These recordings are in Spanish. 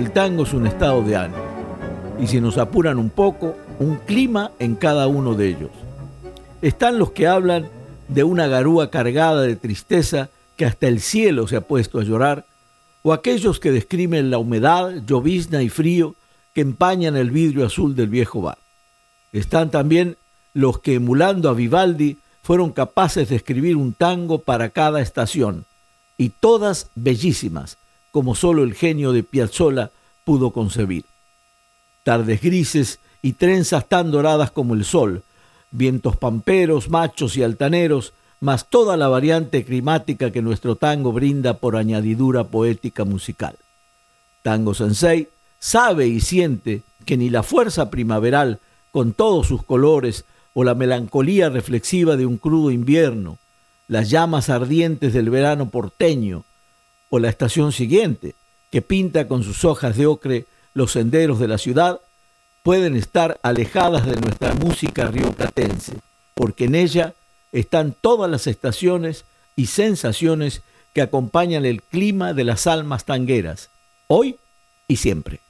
El tango es un estado de ánimo y si nos apuran un poco, un clima en cada uno de ellos. Están los que hablan de una garúa cargada de tristeza que hasta el cielo se ha puesto a llorar, o aquellos que describen la humedad, llovizna y frío que empañan el vidrio azul del viejo bar. Están también los que, emulando a Vivaldi, fueron capaces de escribir un tango para cada estación, y todas bellísimas, como solo el genio de Piazzolla pudo concebir. Tardes grises y trenzas tan doradas como el sol, vientos pamperos, machos y altaneros, más toda la variante climática que nuestro tango brinda por añadidura poética musical. Tango Sensei sabe y siente que ni la fuerza primaveral, con todos sus colores, o la melancolía reflexiva de un crudo invierno, las llamas ardientes del verano porteño, o la estación siguiente, que pinta con sus hojas de ocre los senderos de la ciudad, pueden estar alejadas de nuestra música rioplatense, porque en ella están todas las estaciones y sensaciones que acompañan el clima de las almas tangueras, hoy y siempre.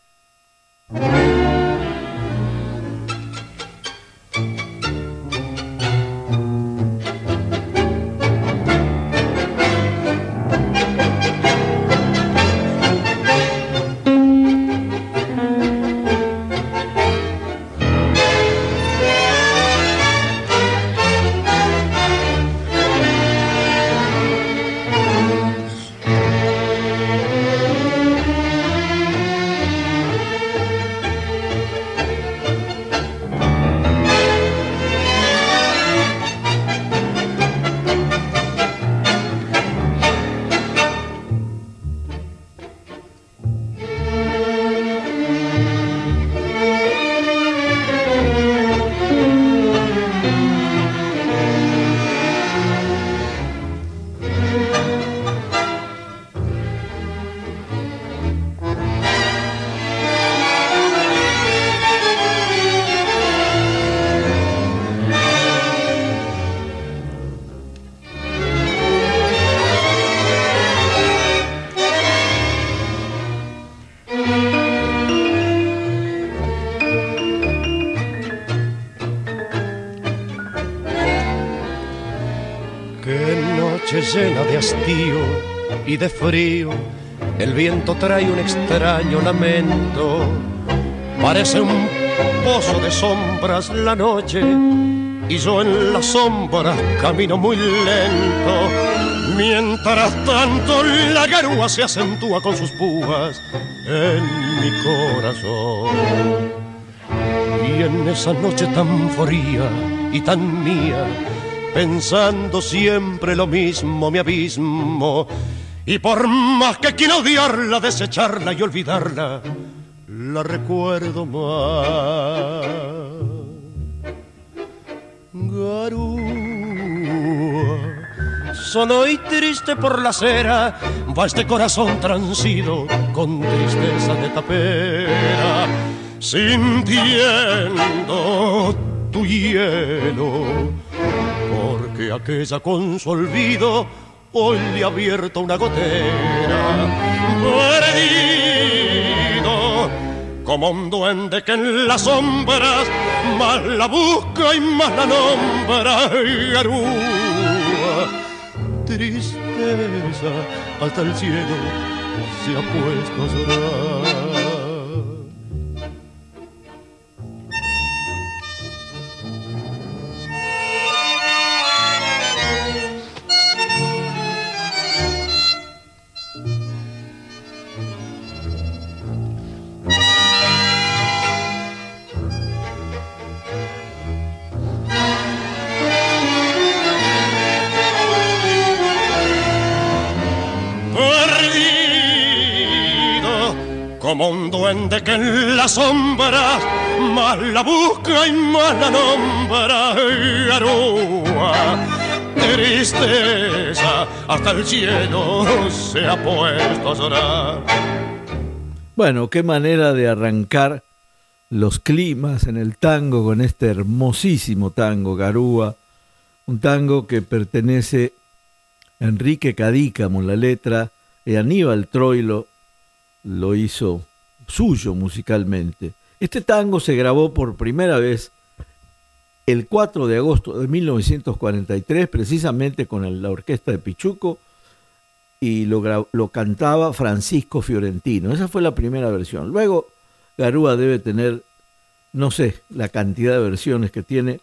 Y de frío, el viento trae un extraño lamento. Parece un pozo de sombras la noche y yo en las sombras camino muy lento. Mientras tanto la garúa se acentúa con sus púas en mi corazón. Y en esa noche tan fría y tan mía, pensando siempre lo mismo, mi abismo. Y por más que quiera odiarla, desecharla y olvidarla, la recuerdo más. Garúa, solo y triste por la acera, va este corazón transido con tristeza de tapera, sintiendo tu hielo aquella con su olvido hoy le ha abierto una gotera. Perdido como un duende que en las sombras más la busca y más la nombra garúa. Tristeza hasta el cielo se ha puesto a llorar. La busca y más la nombra garúa. Tristeza, hasta el cielo se ha puesto a llorar. Bueno, qué manera de arrancar los climas en el tango con este hermosísimo tango, Garúa. Un tango que pertenece a Enrique Cadícamo, la letra, y Aníbal Troilo lo hizo suyo musicalmente. Este tango se grabó por primera vez el 4 de agosto de 1943, precisamente con la orquesta de Pichuco, y lo, cantaba Francisco Fiorentino. Esa fue la primera versión. Luego, Garúa debe tener, no sé, la cantidad de versiones que tiene,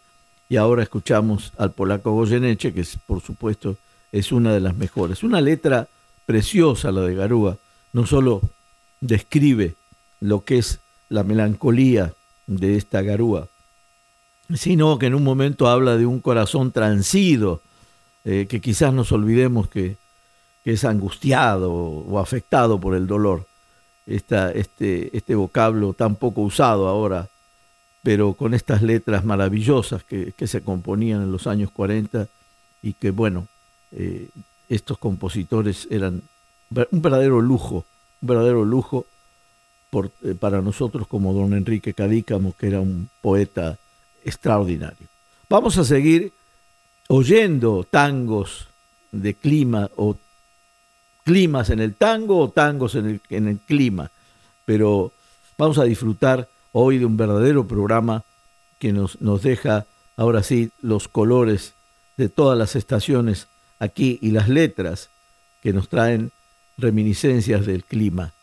y ahora escuchamos al polaco Goyeneche, que por supuesto es una de las mejores. Una letra preciosa la de Garúa, no solo describe lo que es la melancolía de esta garúa, sino que en un momento habla de un corazón transido, eh, que quizás nos olvidemos que, es angustiado o afectado por el dolor. este, este vocablo tan poco usado ahora, pero con estas letras maravillosas que, se componían en los años 40 y que, bueno, eh, estos compositores eran un verdadero lujo un verdadero lujo por, eh, para nosotros como don Enrique Cadícamo, que era un poeta extraordinario. Vamos a seguir oyendo tangos de clima o climas en el tango o tangos en el, en el clima, pero vamos a disfrutar hoy de un verdadero programa que nos, nos deja ahora sí los colores de todas las estaciones aquí y las letras que nos traen reminiscencias del clima,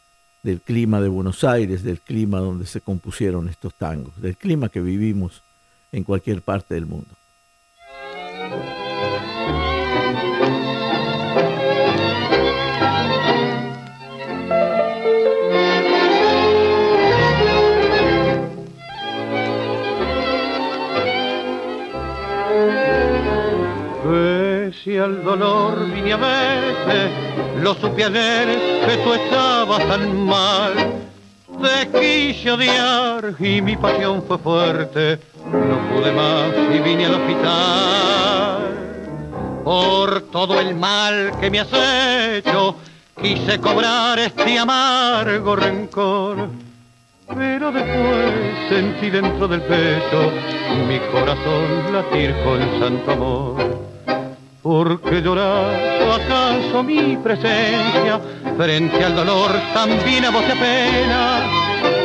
del clima de Buenos Aires, del clima donde se compusieron estos tangos, del clima que vivimos en cualquier parte del mundo. si al dolor vine a lo supe ayer que tú estabas tan mal. Te quise odiar y mi pasión fue fuerte, no pude más y vine al hospital. Por todo el mal que me has hecho, quise cobrar este amargo rencor. Pero después sentí dentro del pecho mi corazón latir con santo amor ¿Por qué acaso mi presencia? Frente al dolor también a vos te pena.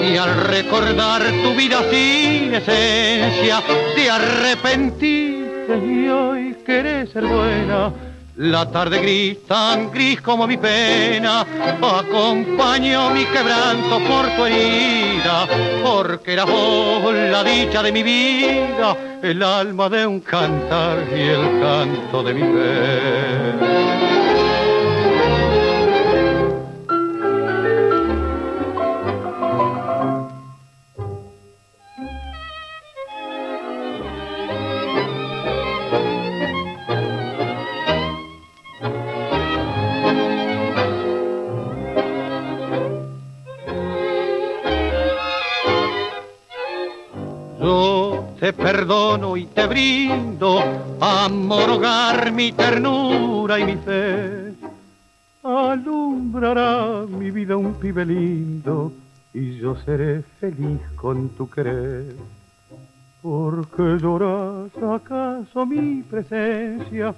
Y al recordar tu vida sin esencia, te arrepentiste y hoy querés ser buena la tarde gris, tan gris como mi pena, acompañó mi quebranto por tu herida, porque era vos la dicha de mi vida, el alma de un cantar y el canto de mi fe. Te perdono y te brindo amor, hogar, mi ternura y mi fe. Alumbrará mi vida un pibe lindo y yo seré feliz con tu querer. Porque lloras acaso mi presencia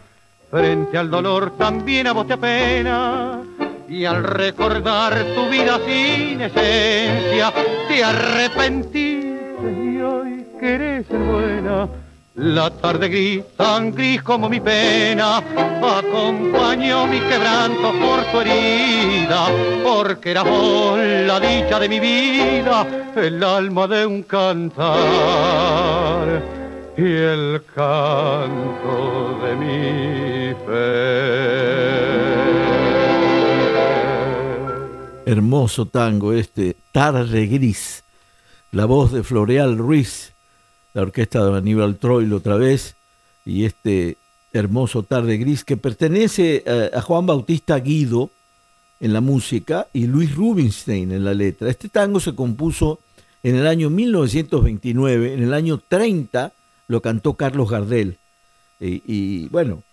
frente al dolor también a vos te apena y al recordar tu vida sin esencia te arrepentiste y hoy querés ser buena. La tarde gris, tan gris como mi pena, acompañó mi quebranto por tu herida, porque era vos la dicha de mi vida, el alma de un cantar y el canto de mi fe. Hermoso tango este, Tarde Gris, la voz de Floreal Ruiz, la orquesta de Aníbal Troilo otra vez, y este hermoso Tarde Gris que pertenece a, a Juan Bautista Guido en la música y Luis Rubinstein en la letra. Este tango se compuso en el año 1929, en el año 30 lo cantó Carlos Gardel. Y, y bueno,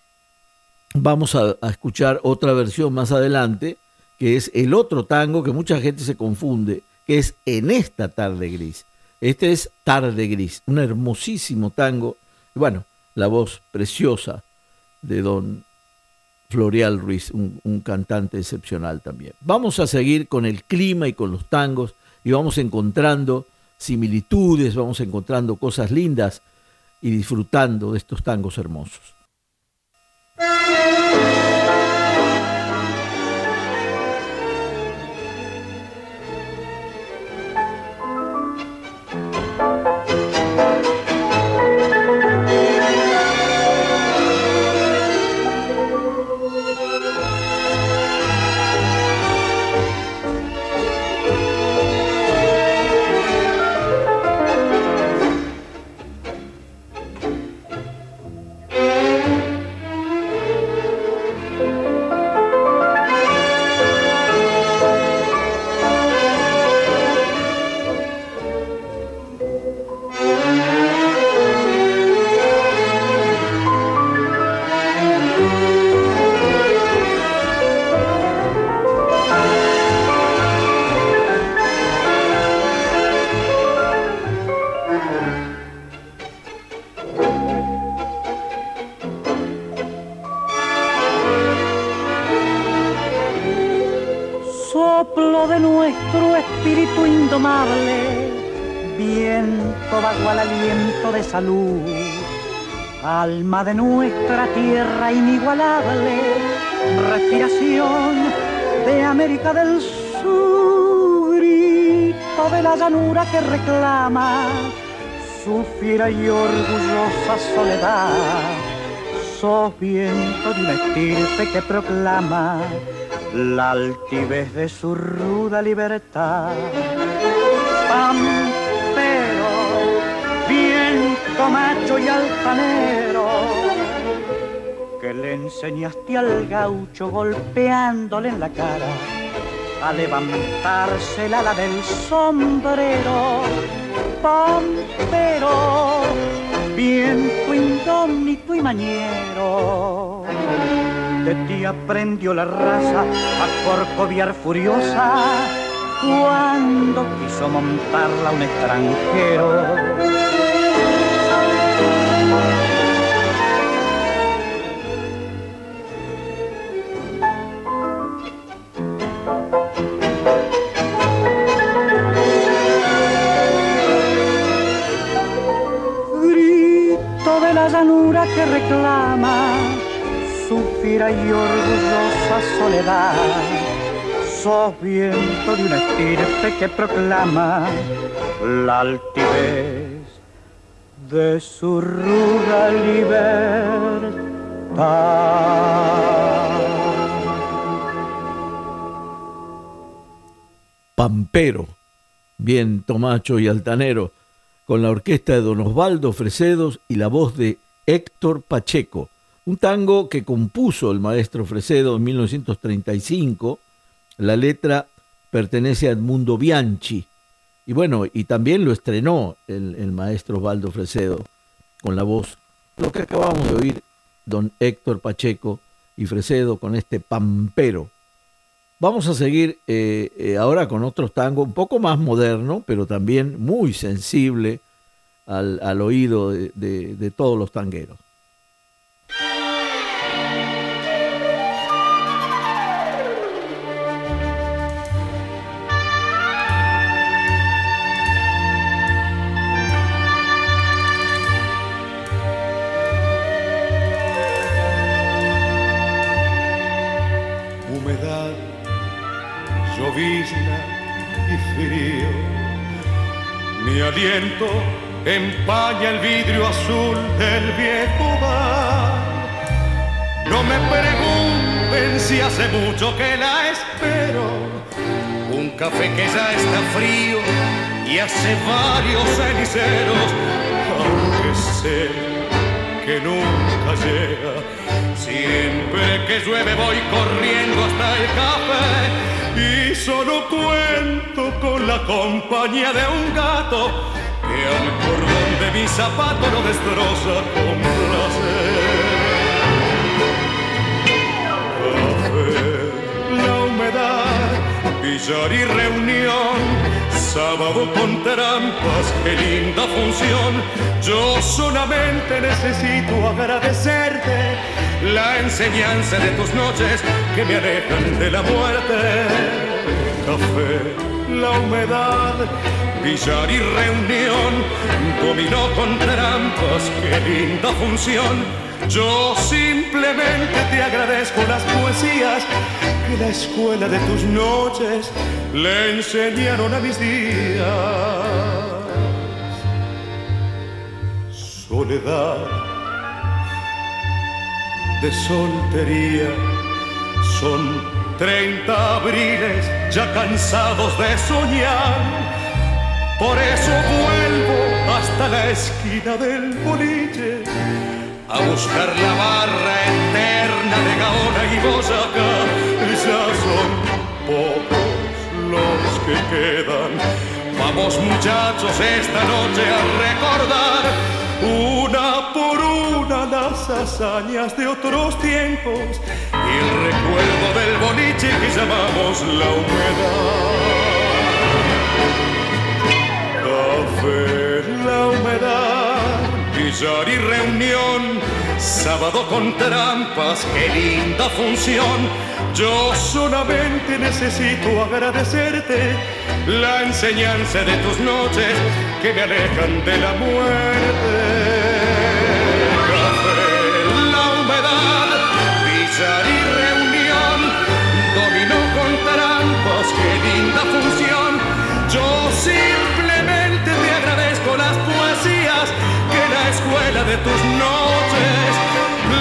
vamos a, a, escuchar otra versión más adelante, que es el otro tango que mucha gente se confunde, que es En esta tarde gris. Este es Tarde Gris, un hermosísimo tango. Y bueno, la voz preciosa de don Floreal Ruiz, un, un, cantante excepcional también. Vamos a seguir con el clima y con los tangos y vamos encontrando similitudes, vamos encontrando cosas lindas y disfrutando de estos tangos hermosos. Alma de nuestra tierra inigualable, respiración de América del Sur, grito de la llanura que reclama su fiera y orgullosa soledad. Sos viento de una estirpe que proclama la altivez de su ruda libertad. Macho y altanero, que le enseñaste al gaucho golpeándole en la cara a levantarse la ala del sombrero. Pampero, viento indómito y mañero de ti aprendió la raza a corcoviar furiosa cuando quiso montarla un extranjero. Llanura que reclama su fiera y orgullosa soledad. Sos viento de una estirpe que proclama la altivez de su ruda libertad. Pampero, viento macho y altanero, con la orquesta de don Osvaldo Fresedos y la voz de Héctor Pacheco un tango que compuso el maestro Fresedo en 1935. La letra pertenece a Edmundo Bianchi. Y bueno, y también lo estrenó el, el maestro Osvaldo Fresedo con la voz, lo que acabamos de oír, don Héctor Pacheco y Fresedo con este pampero. Vamos a seguir eh, eh, ahora con otros tangos un poco más moderno, pero también muy sensible al, al oído de, de, de todos los tangueros. y frío. Mi aliento empaña el vidrio azul del viejo bar. No me pregunten si hace mucho que la espero. Un café que ya está frío y hace varios ceniceros, aunque sé que nunca llega Siempre que llueve voy corriendo hasta el café y solo cuento con la compañía de un gato que al cordón de mi zapato lo destroza con placer. Café, la humedad, billar y reunión, sábado con trampas, qué linda función. Yo solamente necesito agradecerte la enseñanza de tus noches que me alejan de la muerte. Café, la humedad, billar y reunión, dominó con trampas, qué linda función. Yo simplemente te agradezco las poesías que la escuela de tus noches le enseñaron a mis días. Soledad de soltería son 30 abriles ya cansados de soñar. Por eso vuelvo hasta la esquina del boliche a buscar la barra eterna de Gaona y Boyacá. Ya son pocos los que quedan. Vamos muchachos esta noche a recordar una hazañas de otros tiempos y el recuerdo del boliche que llamamos la humedad. Café, la humedad, billar y reunión, sábado con trampas, qué linda función. Yo solamente necesito agradecerte la enseñanza de tus noches que me alejan de la muerte. Simplemente te agradezco las poesías que la escuela de tus noches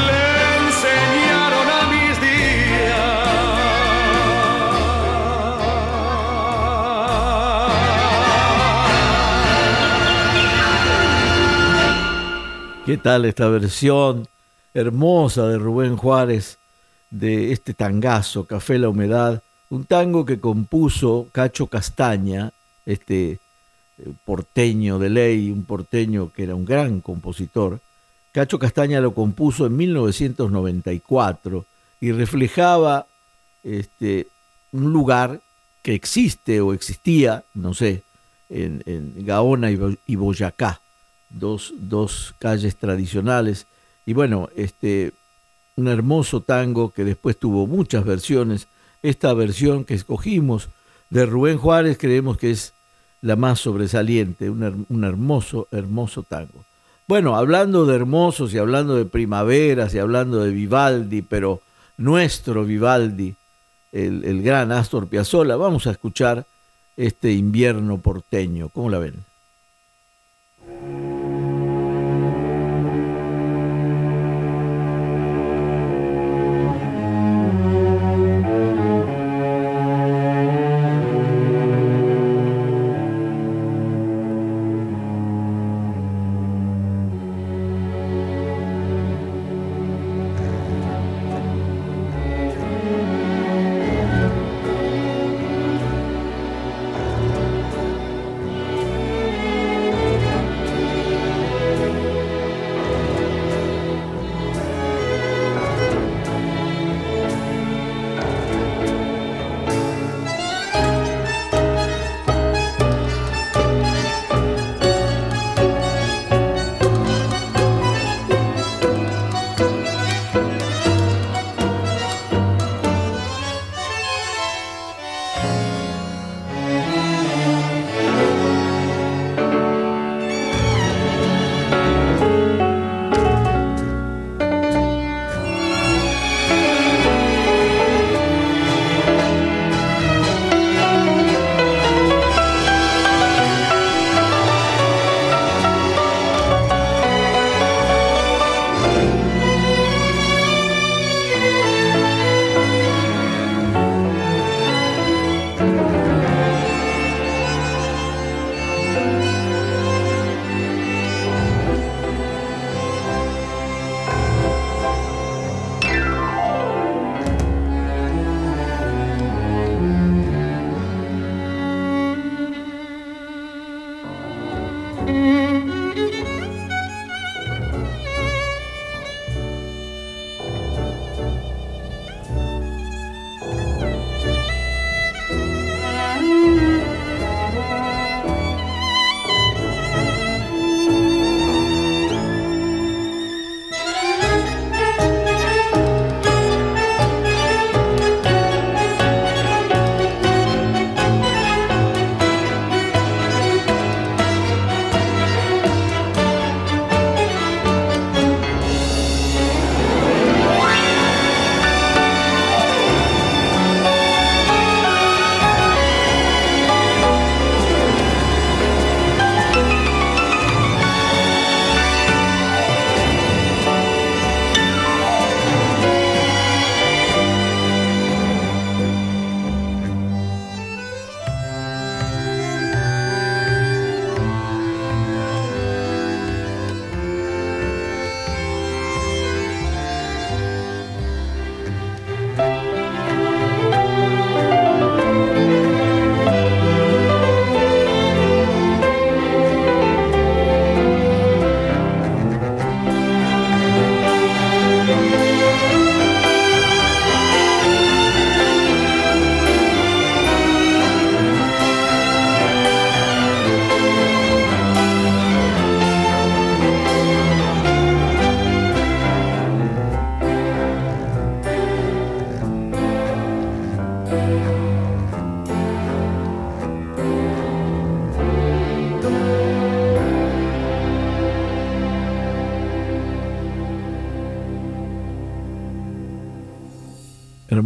le enseñaron a mis días. ¿Qué tal esta versión hermosa de Rubén Juárez de este tangazo, Café la Humedad? Un tango que compuso Cacho Castaña, este eh, porteño de ley, un porteño que era un gran compositor. Cacho Castaña lo compuso en 1994 y reflejaba este, un lugar que existe o existía, no sé, en, en Gaona y Boyacá, dos, dos, calles tradicionales. Y bueno, este, un hermoso tango que después tuvo muchas versiones. Esta versión que escogimos de Rubén Juárez creemos que es la más sobresaliente, un, un, hermoso, hermoso tango. Bueno, hablando de hermosos y hablando de primaveras y hablando de Vivaldi, pero nuestro Vivaldi, el, el gran Astor Piazzolla, vamos a escuchar este invierno porteño. ¿Cómo la ven?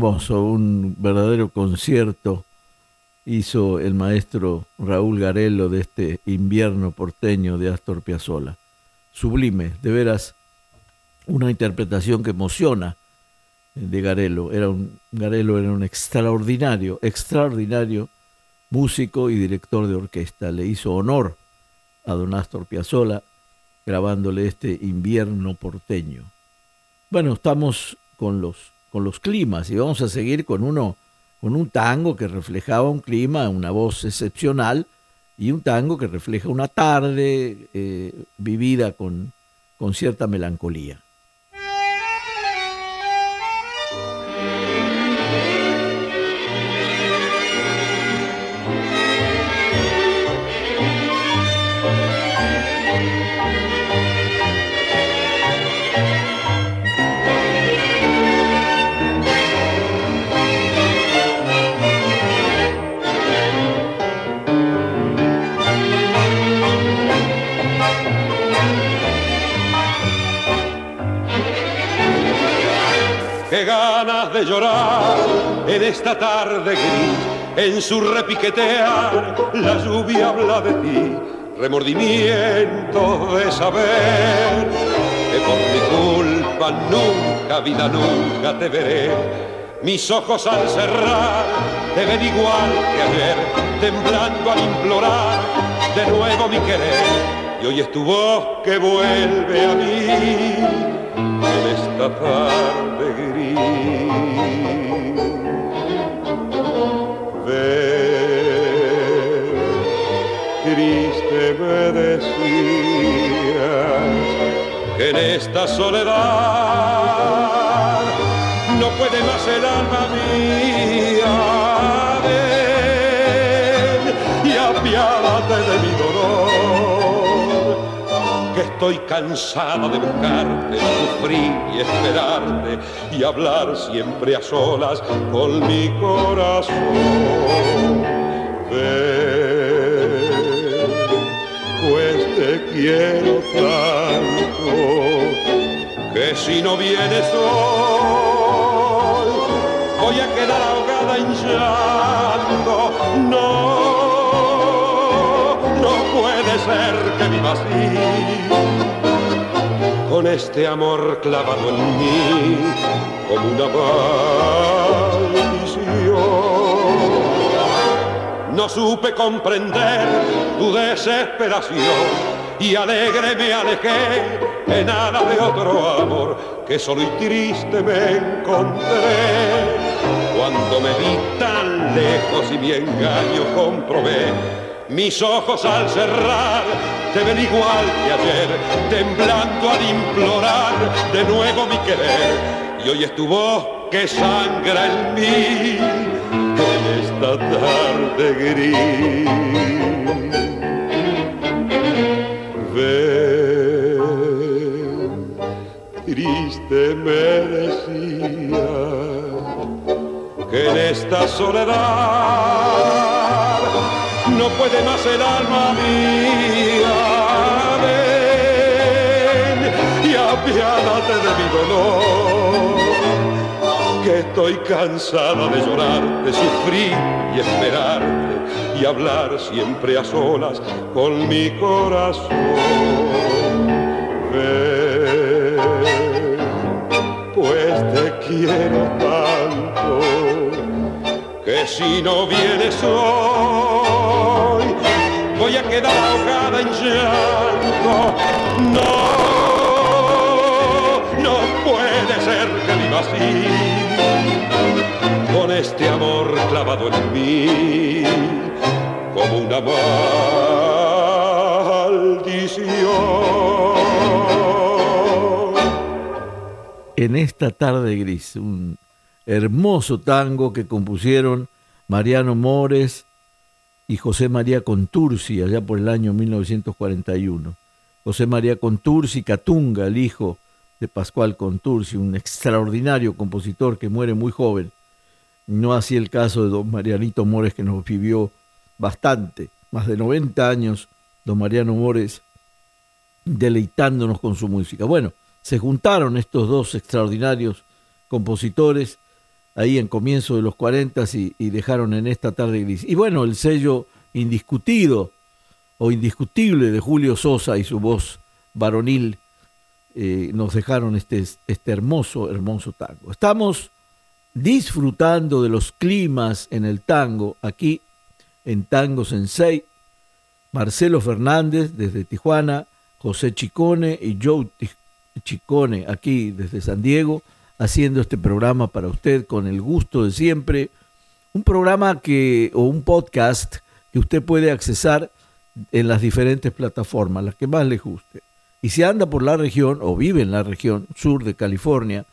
Un verdadero concierto hizo el maestro Raúl Garello de este invierno porteño de Astor Piazzolla. Sublime, de veras, una interpretación que emociona de Garello. Era un, Garello era un extraordinario, extraordinario músico y director de orquesta. Le hizo honor a don Astor Piazzolla grabándole este invierno porteño. Bueno, estamos con los con los climas y vamos a seguir con uno con un tango que reflejaba un clima, una voz excepcional y un tango que refleja una tarde eh, vivida con, con cierta melancolía. Ganas de llorar en esta tarde gris. En su repiquetear la lluvia habla de ti, remordimiento de saber que por mi culpa nunca, vida nunca te veré. Mis ojos al cerrar te ven igual que ayer, temblando al implorar de nuevo mi querer. Y hoy es tu voz que vuelve a mí en esta tarde gris. Ver, triste me decías que en esta soledad no puede más el alma mía. Estoy cansada de buscarte, sufrir y esperarte y hablar siempre a solas con mi corazón. Ven, pues te quiero tanto que si no vienes hoy voy a quedar ahogada en llanto. Que viva así, con este amor clavado en mí como una maldición. No supe comprender tu desesperación y alegre me alejé en nada de otro amor que solo y triste me encontré. Cuando me vi tan lejos y mi engaño comprobé, mis ojos al cerrar te ven igual que ayer, temblando al implorar de nuevo mi querer. Y hoy es tu voz que sangra en mí en esta tarde gris. Ven, triste me decía que en esta soledad no puede más el alma mía. Ven y apiádate de mi dolor, que estoy cansada de llorar, de sufrir y esperarte y hablar siempre a solas con mi corazón. Pues te quiero tanto que si no vienes hoy ahogada en llanto. No, no puede ser que viva así, con este amor clavado en mí como una maldición. En esta tarde gris, un hermoso tango que compusieron Mariano Mores y José María Contursi allá por el año 1941. José María Contursi Catunga, el hijo de Pascual Contursi, un extraordinario compositor que muere muy joven. No así el caso de don Marianito Mores que nos vivió bastante, más de 90 años, don Mariano Mores deleitándonos con su música. Bueno, se juntaron estos dos extraordinarios compositores ahí en comienzo de los 40 y, dejaron en esta tarde gris. Y bueno, el sello indiscutido o indiscutible de Julio Sosa y su voz varonil eh, nos dejaron este, este hermoso, hermoso tango. Estamos disfrutando de los climas en el tango aquí en Tango Sensei. Marcelo Fernández desde Tijuana, José Chicone y Joe Chicone aquí desde San Diego, haciendo este programa para usted con el gusto de siempre. Un programa que, o un podcast que usted puede accesar en las diferentes plataformas, las que más le guste. Y si anda por la región o vive en la región sur de California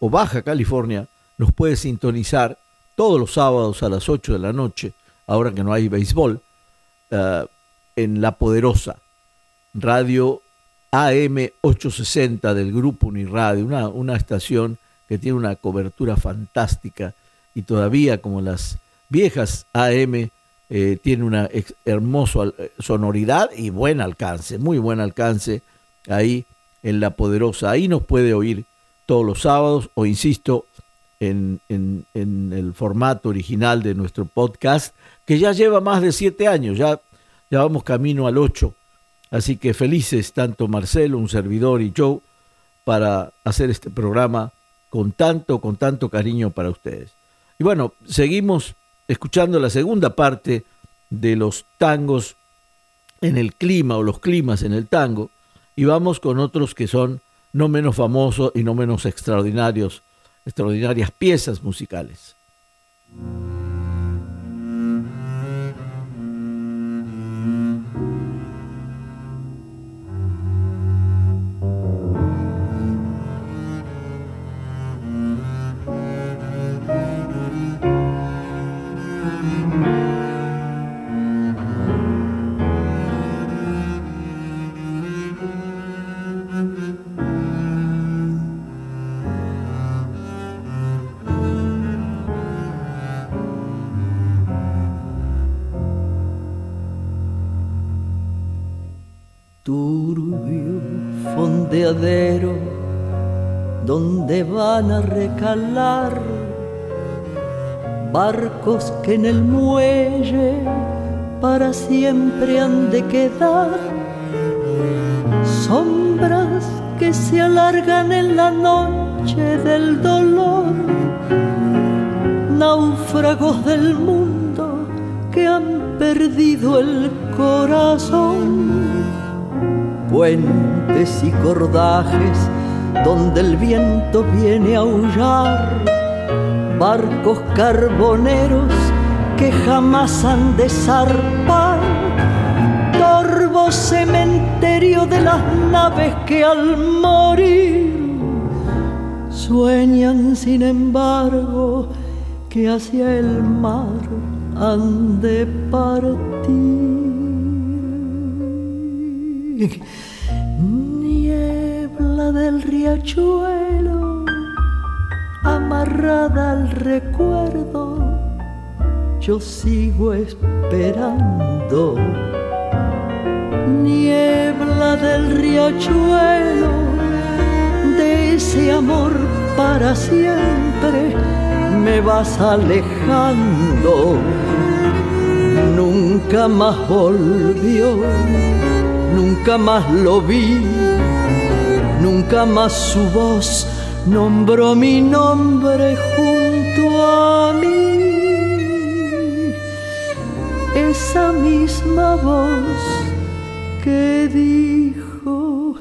o Baja California, nos puede sintonizar todos los sábados a las 8 de la noche, ahora que no hay béisbol, uh, en La Poderosa, radio AM 860 del Grupo Uniradio, una, una estación que tiene una cobertura fantástica y todavía como las viejas AM eh, tiene una hermosa eh, sonoridad y buen alcance, muy buen alcance ahí en La Poderosa. Ahí nos puede oír todos los sábados o, insisto, en, en, en, el formato original de nuestro podcast, que ya lleva más de siete años, ya, ya vamos camino al ocho. Así que felices tanto Marcelo, un servidor y yo para hacer este programa con tanto, con tanto cariño para ustedes. Y bueno, seguimos escuchando la segunda parte de los tangos en el clima o los climas en el tango y vamos con otros que son no menos famosos y no menos extraordinarios, extraordinarias piezas musicales. Barcos que en el muelle para siempre han de quedar, sombras que se alargan en la noche del dolor, náufragos del mundo que han perdido el corazón. Puentes y cordajes donde el viento viene a aullar, barcos carboneros que jamás han de zarpar, torvo cementerio de las naves que al morir sueñan sin embargo que hacia el mar han de partir. Del riachuelo, amarrada al recuerdo, yo sigo esperando. Niebla del riachuelo, de ese amor para siempre, me vas alejando. Nunca más volvió nunca más lo vi, nunca más su voz nombró mi nombre junto a mí. Esa misma voz que dijo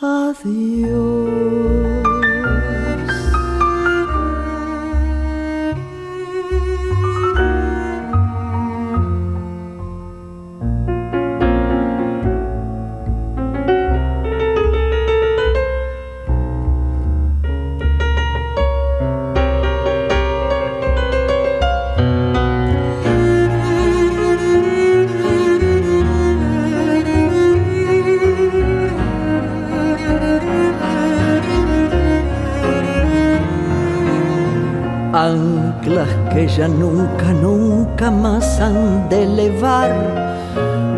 adiós. Que ya nunca, nunca más han de elevar,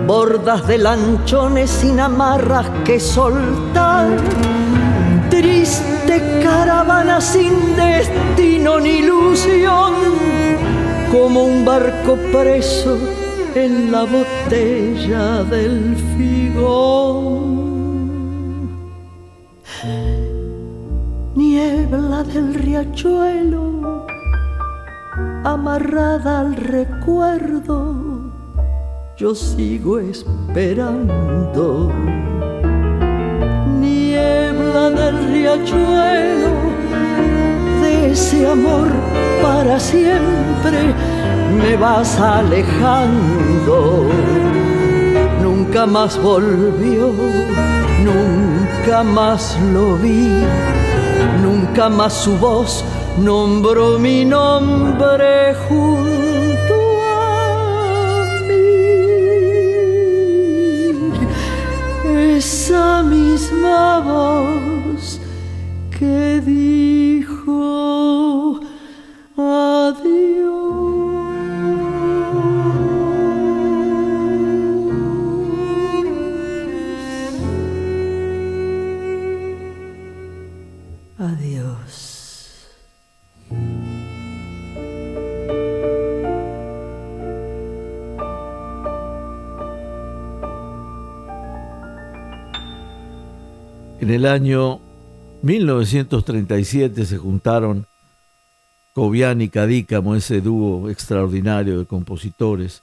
bordas de lanchones sin amarras que soltar, triste caravana sin destino ni ilusión, como un barco preso en la botella del figón. Niebla del riachuelo, amarrada al recuerdo, yo sigo esperando. Niebla del riachuelo, de ese amor para siempre me vas alejando. Nunca más volvió, nunca más lo vi, nunca más su voz nombró mi nombre junto a mí. Esa misma voz que dijo En el año 1937 se juntaron Cobian y Cadícamo, ese dúo extraordinario de compositores,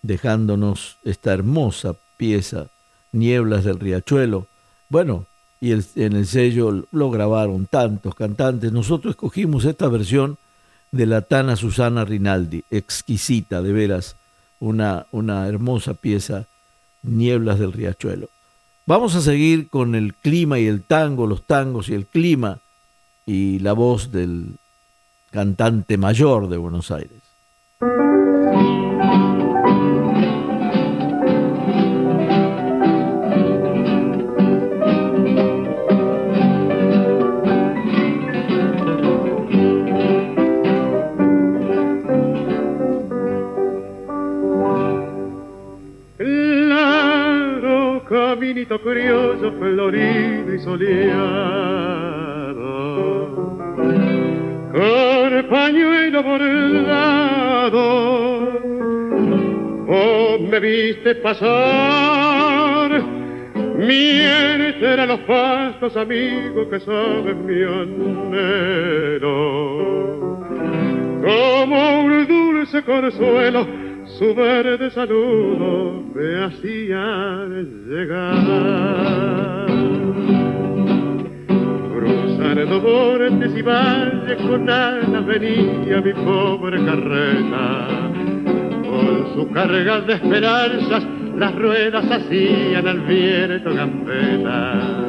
dejándonos esta hermosa pieza, Nieblas del Riachuelo. Bueno, y en el sello lo grabaron tantos cantantes. Nosotros escogimos esta versión de la Tana Susana Rinaldi, exquisita, de veras, una, una hermosa pieza, Nieblas del Riachuelo. Vamos a seguir con el clima y el tango, los tangos y el clima y la voz del cantante mayor de Buenos Aires. Caminito curioso, florido y soleado, con pañuelo bordado, vos me viste pasar, miente a los pastos amigos que saben mi anhelo, como un dulce consuelo su verde saludo me hacía llegar. Cruzando montes y valles con venía mi pobre carreta. Con su carga de esperanzas las ruedas hacían al viento gambeta.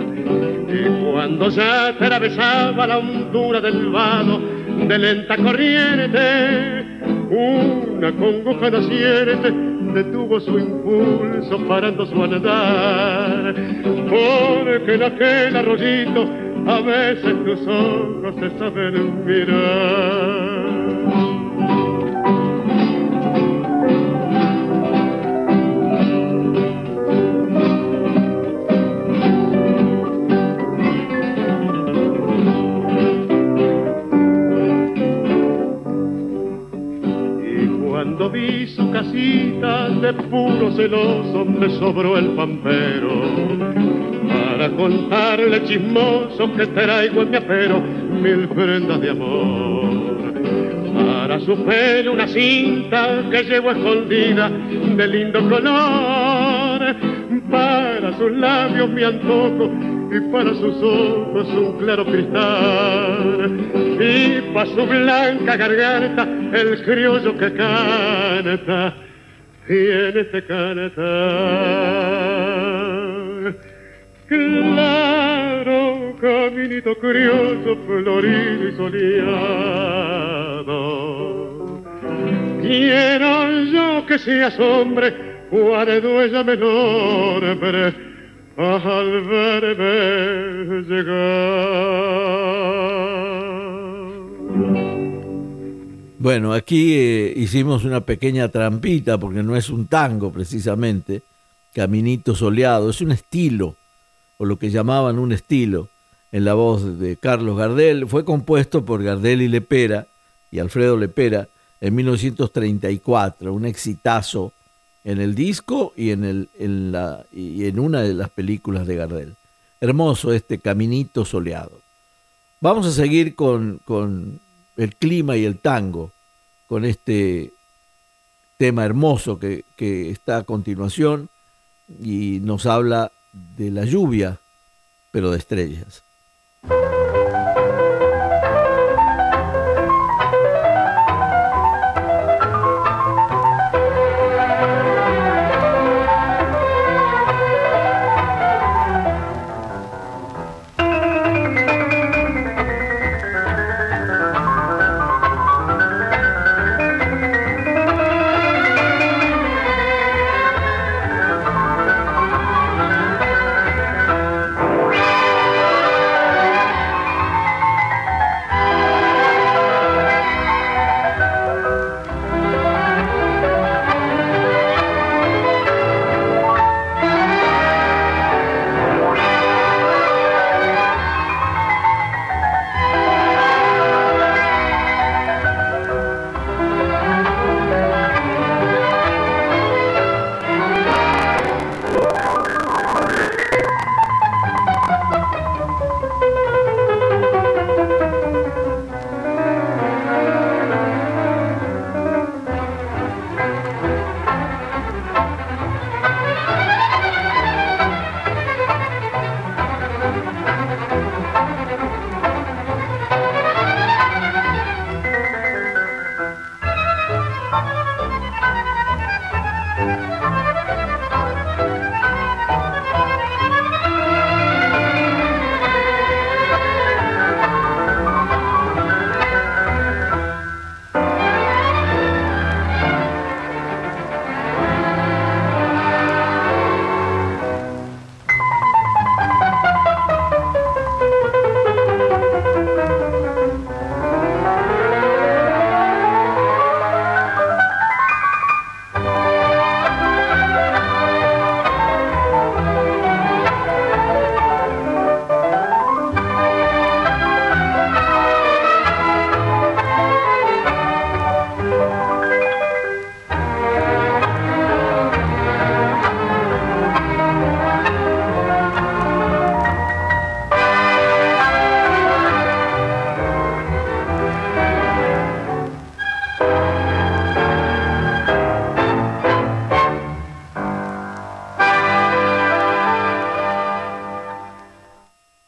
Y cuando ya atravesaba la hondura del vado de lenta corriente, una congoja naciente detuvo su impulso parando su andar. Porque en aquel arroyito a veces tus ojos se saben mirar. De puro celoso me sobró el pampero para contarle chismoso que traigo en mi apero mil prendas de amor. Para su pelo una cinta que llevo escondida de lindo color. Para sus labios mi antojo y para sus ojos un claro cristal. Y para su blanca garganta el criollo que canta, tiene este cantar. Claro, caminito criollo, florido y soleado. Quiero yo que seas hombre, guardo ella menor, pero al verme llegar. Bueno, aquí eh, hicimos una pequeña trampita porque no es un tango precisamente, Caminito Soleado, es un estilo, o lo que llamaban un estilo. en la voz de Carlos Gardel. Fue compuesto por Gardel y Lepera y Alfredo Lepera en 1934, un exitazo en el disco y en, el, en, la, y en una de las películas de Gardel. Hermoso este caminito soleado. Vamos a seguir con, con el clima y el tango, con este tema hermoso que, está a continuación y nos habla de la lluvia, pero de estrellas.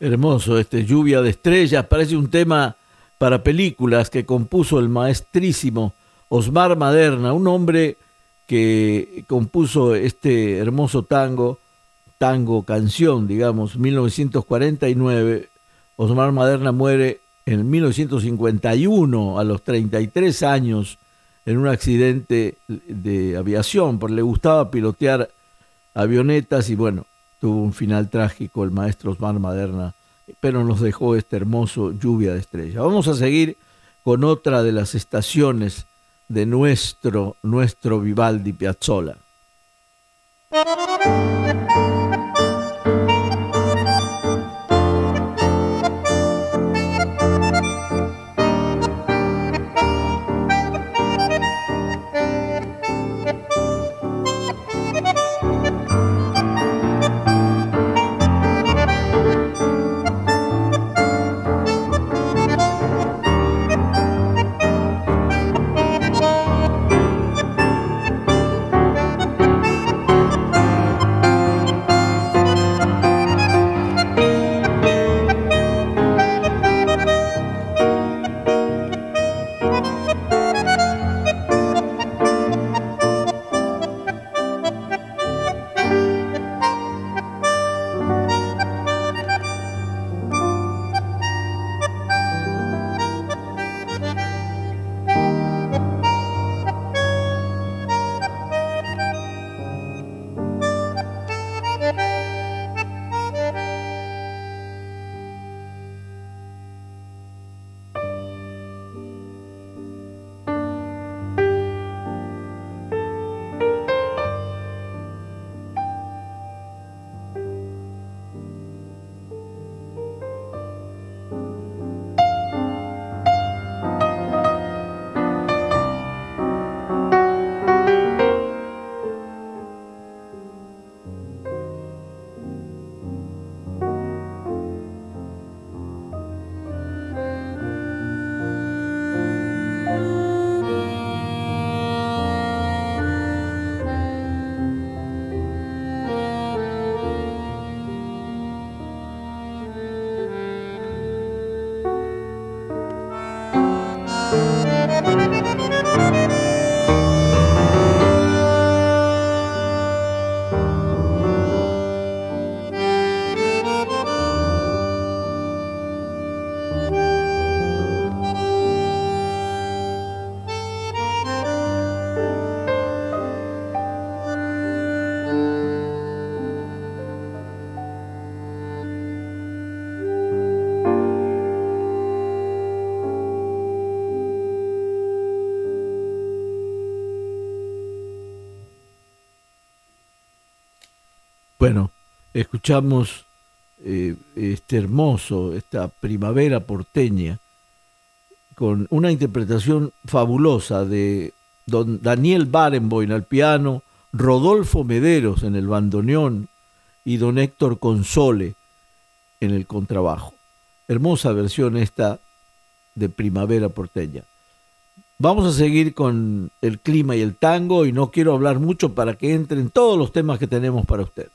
Hermoso este Lluvia de Estrellas, parece un tema para películas que compuso el maestrísimo Osmar Maderna, un hombre que compuso este hermoso tango, tango canción, digamos, 1949. Osmar Maderna muere en 1951 a los 33 años en un accidente de aviación, porque le gustaba pilotear avionetas y bueno, tuvo un final trágico el maestro Osmar Maderna pero nos dejó este hermoso lluvia de estrellas. Vamos a seguir con otra de las estaciones de nuestro, nuestro Vivaldi Piazzolla. Bueno, escuchamos eh, este hermoso, esta primavera porteña, con una interpretación fabulosa de don Daniel Barenboim al piano, Rodolfo Mederos en el bandoneón y don Héctor Console en el contrabajo. Hermosa versión esta de Primavera Porteña. Vamos a seguir con el clima y el tango y no quiero hablar mucho para que entren todos los temas que tenemos para usted.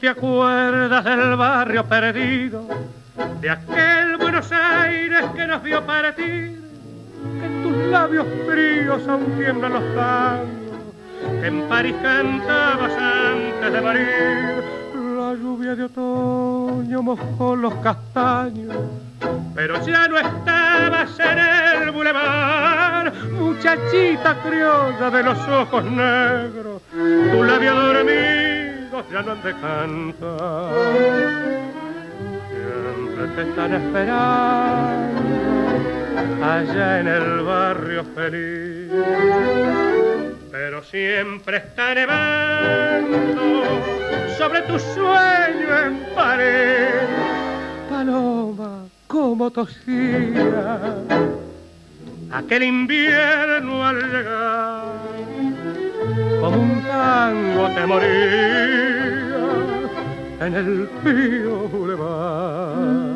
Te acuerdas del barrio perdido, de aquel Buenos Aires que nos vio partir, que en tus labios fríos aún tiemblan los tangos, que en París cantabas antes de morir. La lluvia de otoño mojó los castaños, pero ya no estabas en el bulevar, muchachita criolla de los ojos negros, no han de cantar. Siempre te están esperando allá en el barrio feliz. Pero siempre está nevando sobre tu sueño en pared. Paloma, como tosía aquel invierno al llegar como un tango te moría en el pío boulevard.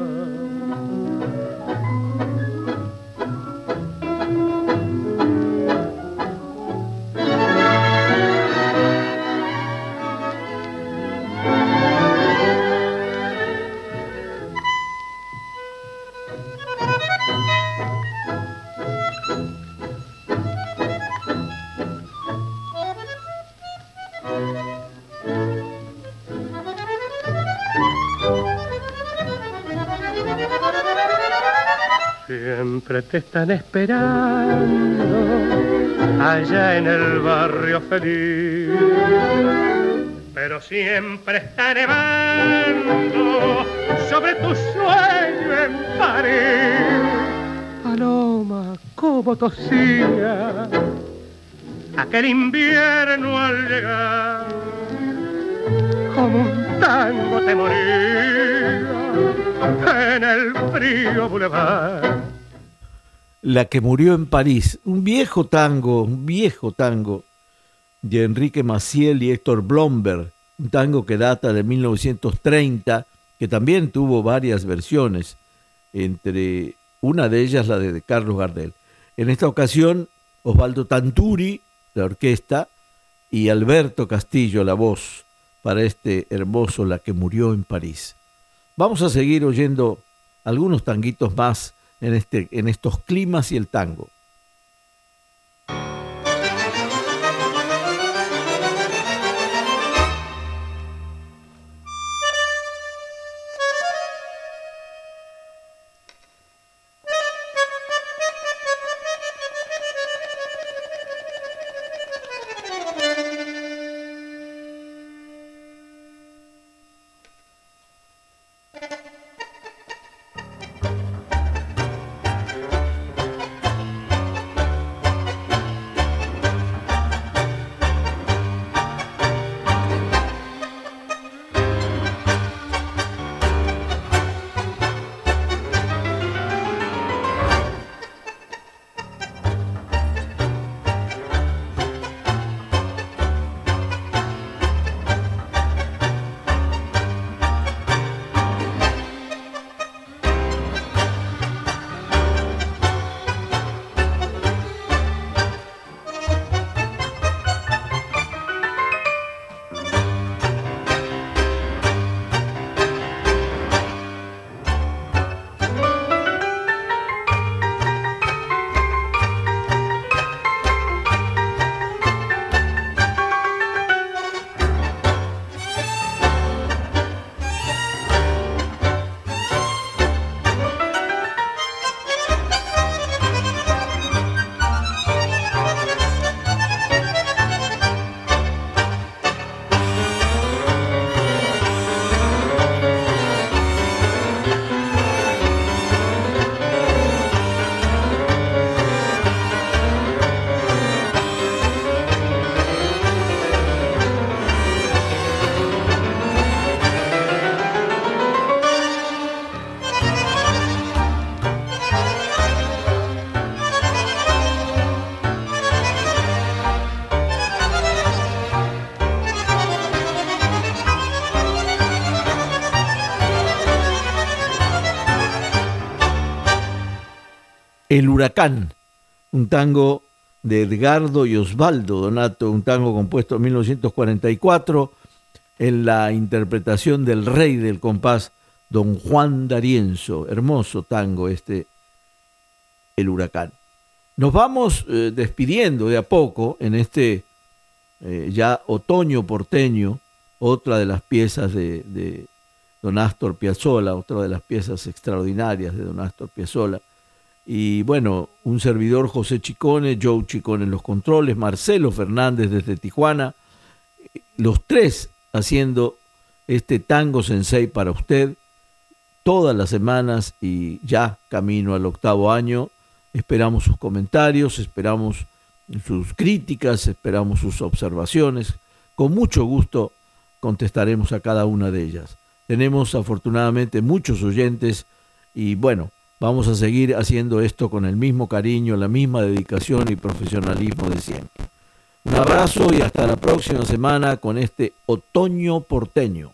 Siempre te están esperando allá en el barrio feliz. Pero siempre está nevando sobre tu sueño en París. Paloma, como tosía aquel invierno al llegar. Como un tango te en el frío boulevard. La que murió en París, un viejo tango, un viejo tango de Enrique Maciel y Héctor Blomberg, un tango que data de 1930, que también tuvo varias versiones, entre una de ellas la de Carlos Gardel. En esta ocasión, Osvaldo Tanturi, la orquesta, y Alberto Castillo, la voz, para este hermoso La que murió en París. Vamos a seguir oyendo algunos tanguitos más en, este, en estos climas y el tango. Huracán, un tango de Edgardo y Osvaldo Donato, un tango compuesto en 1944 en la interpretación del rey del compás, don Juan D'Arienzo. Hermoso tango este, El Huracán. Nos vamos eh, despidiendo de a poco en este eh, ya otoño porteño, otra de las piezas de, de, don Astor Piazzolla, otra de las piezas extraordinarias de don Astor Piazzolla. Y bueno, un servidor José Chicone, Joe Chicone en los controles, Marcelo Fernández desde Tijuana, los tres haciendo este tango sensei para usted todas las semanas y ya camino al octavo año. Esperamos sus comentarios, esperamos sus críticas, esperamos sus observaciones. Con mucho gusto contestaremos a cada una de ellas. Tenemos afortunadamente muchos oyentes y bueno, vamos a seguir haciendo esto con el mismo cariño, la misma dedicación y profesionalismo de siempre. Un abrazo y hasta la próxima semana con este otoño porteño.